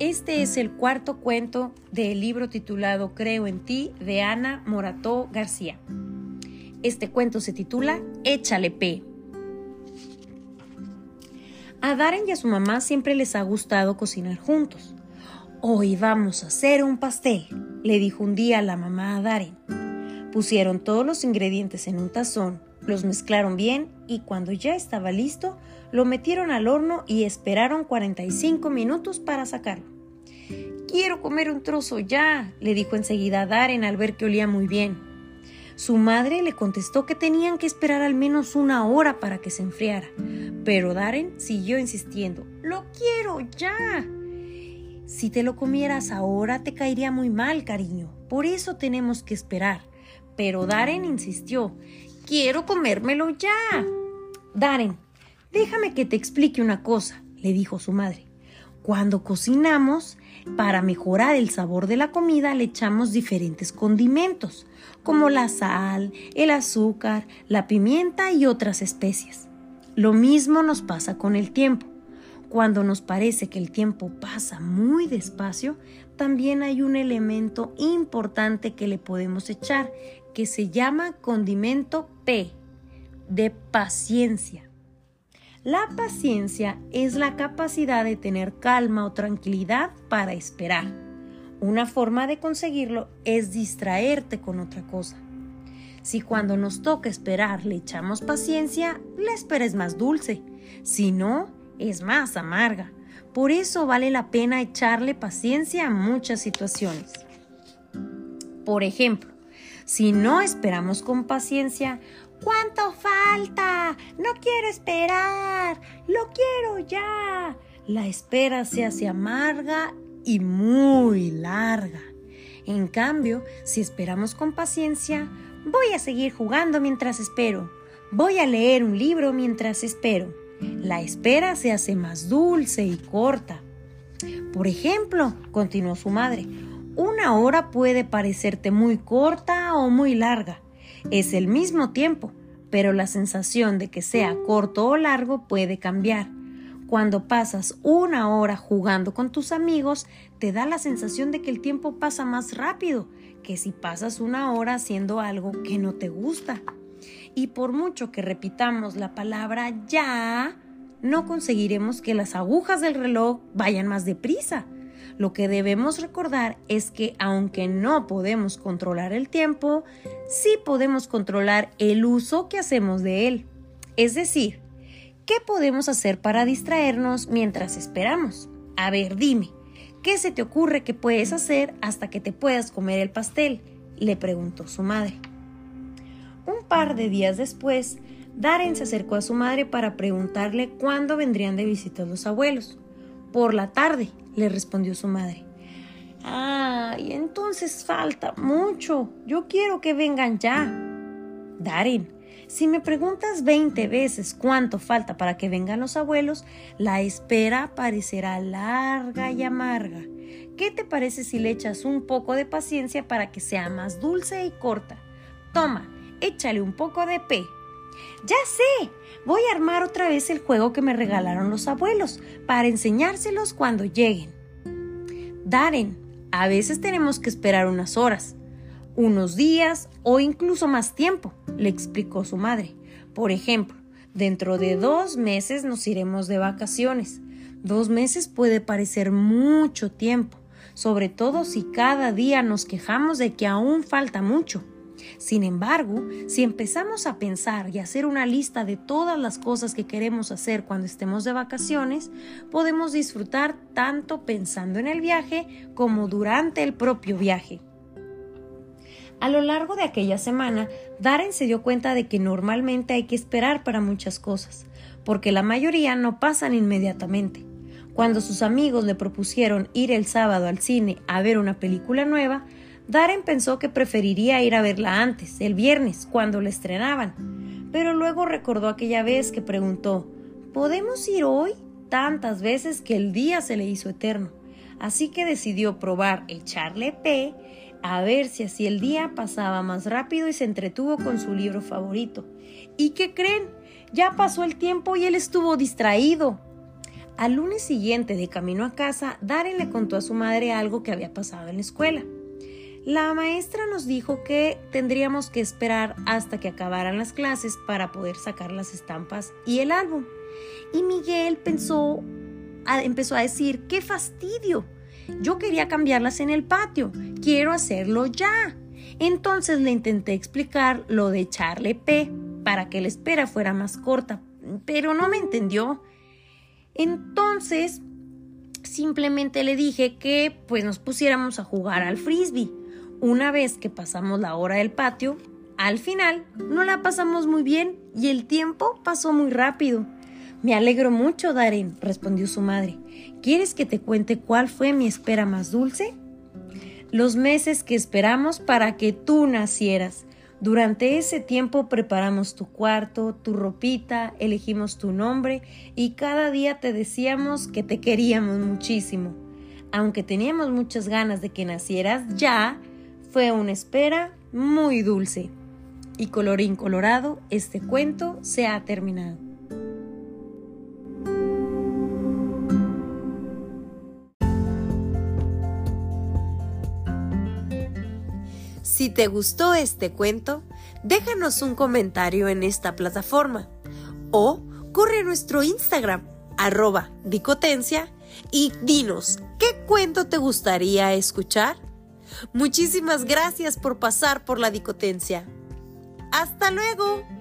Este es el cuarto cuento del libro titulado Creo en ti de Ana Morató García. Este cuento se titula Échale P. A Darren y a su mamá siempre les ha gustado cocinar juntos. Hoy vamos a hacer un pastel, le dijo un día la mamá a Darren. Pusieron todos los ingredientes en un tazón, los mezclaron bien y cuando ya estaba listo, lo metieron al horno y esperaron 45 minutos para sacarlo. Quiero comer un trozo ya, le dijo enseguida a Darren al ver que olía muy bien. Su madre le contestó que tenían que esperar al menos una hora para que se enfriara, pero Darren siguió insistiendo. ¡Lo quiero ya! Si te lo comieras ahora te caería muy mal, cariño. Por eso tenemos que esperar. Pero Darren insistió. Quiero comérmelo ya. Darren, déjame que te explique una cosa, le dijo su madre. Cuando cocinamos, para mejorar el sabor de la comida le echamos diferentes condimentos, como la sal, el azúcar, la pimienta y otras especias. Lo mismo nos pasa con el tiempo. Cuando nos parece que el tiempo pasa muy despacio, también hay un elemento importante que le podemos echar, que se llama condimento P, de paciencia. La paciencia es la capacidad de tener calma o tranquilidad para esperar. Una forma de conseguirlo es distraerte con otra cosa. Si cuando nos toca esperar le echamos paciencia, la espera es más dulce. Si no, es más amarga. Por eso vale la pena echarle paciencia a muchas situaciones. Por ejemplo, si no esperamos con paciencia, ¿cuánto falta? No quiero esperar, lo quiero ya. La espera se hace amarga y muy larga. En cambio, si esperamos con paciencia, voy a seguir jugando mientras espero. Voy a leer un libro mientras espero la espera se hace más dulce y corta. Por ejemplo, continuó su madre, una hora puede parecerte muy corta o muy larga. Es el mismo tiempo, pero la sensación de que sea corto o largo puede cambiar. Cuando pasas una hora jugando con tus amigos, te da la sensación de que el tiempo pasa más rápido que si pasas una hora haciendo algo que no te gusta y por mucho que repitamos la palabra ya, no conseguiremos que las agujas del reloj vayan más deprisa. Lo que debemos recordar es que aunque no podemos controlar el tiempo, sí podemos controlar el uso que hacemos de él. Es decir, ¿qué podemos hacer para distraernos mientras esperamos? A ver, dime, ¿qué se te ocurre que puedes hacer hasta que te puedas comer el pastel? le preguntó su madre. Un par de días después, Darren se acercó a su madre para preguntarle cuándo vendrían de visita los abuelos. Por la tarde, le respondió su madre. Ay, entonces falta mucho. Yo quiero que vengan ya. Darren, si me preguntas veinte veces cuánto falta para que vengan los abuelos, la espera parecerá larga y amarga. ¿Qué te parece si le echas un poco de paciencia para que sea más dulce y corta? Toma, échale un poco de P. Ya sé, voy a armar otra vez el juego que me regalaron los abuelos para enseñárselos cuando lleguen. Darren, a veces tenemos que esperar unas horas, unos días o incluso más tiempo, le explicó su madre. Por ejemplo, dentro de dos meses nos iremos de vacaciones. Dos meses puede parecer mucho tiempo, sobre todo si cada día nos quejamos de que aún falta mucho. Sin embargo, si empezamos a pensar y hacer una lista de todas las cosas que queremos hacer cuando estemos de vacaciones, podemos disfrutar tanto pensando en el viaje como durante el propio viaje. A lo largo de aquella semana, Darren se dio cuenta de que normalmente hay que esperar para muchas cosas, porque la mayoría no pasan inmediatamente. Cuando sus amigos le propusieron ir el sábado al cine a ver una película nueva, Darren pensó que preferiría ir a verla antes, el viernes, cuando la estrenaban. Pero luego recordó aquella vez que preguntó ¿Podemos ir hoy? tantas veces que el día se le hizo eterno. Así que decidió probar echarle P a ver si así el día pasaba más rápido y se entretuvo con su libro favorito. ¿Y qué creen? Ya pasó el tiempo y él estuvo distraído. Al lunes siguiente, de camino a casa, Darren le contó a su madre algo que había pasado en la escuela. La maestra nos dijo que tendríamos que esperar hasta que acabaran las clases para poder sacar las estampas y el álbum. Y Miguel pensó, empezó a decir, ¡qué fastidio! Yo quería cambiarlas en el patio, quiero hacerlo ya. Entonces le intenté explicar lo de echarle P para que la espera fuera más corta, pero no me entendió. Entonces simplemente le dije que pues nos pusiéramos a jugar al frisbee. Una vez que pasamos la hora del patio, al final no la pasamos muy bien y el tiempo pasó muy rápido. Me alegro mucho, Darren, respondió su madre. ¿Quieres que te cuente cuál fue mi espera más dulce? Los meses que esperamos para que tú nacieras. Durante ese tiempo preparamos tu cuarto, tu ropita, elegimos tu nombre y cada día te decíamos que te queríamos muchísimo. Aunque teníamos muchas ganas de que nacieras ya, fue una espera muy dulce. Y colorín colorado, este cuento se ha terminado. Si te gustó este cuento, déjanos un comentario en esta plataforma o corre a nuestro Instagram, arroba dicotencia, y dinos qué cuento te gustaría escuchar. Muchísimas gracias por pasar por la dicotencia. ¡Hasta luego!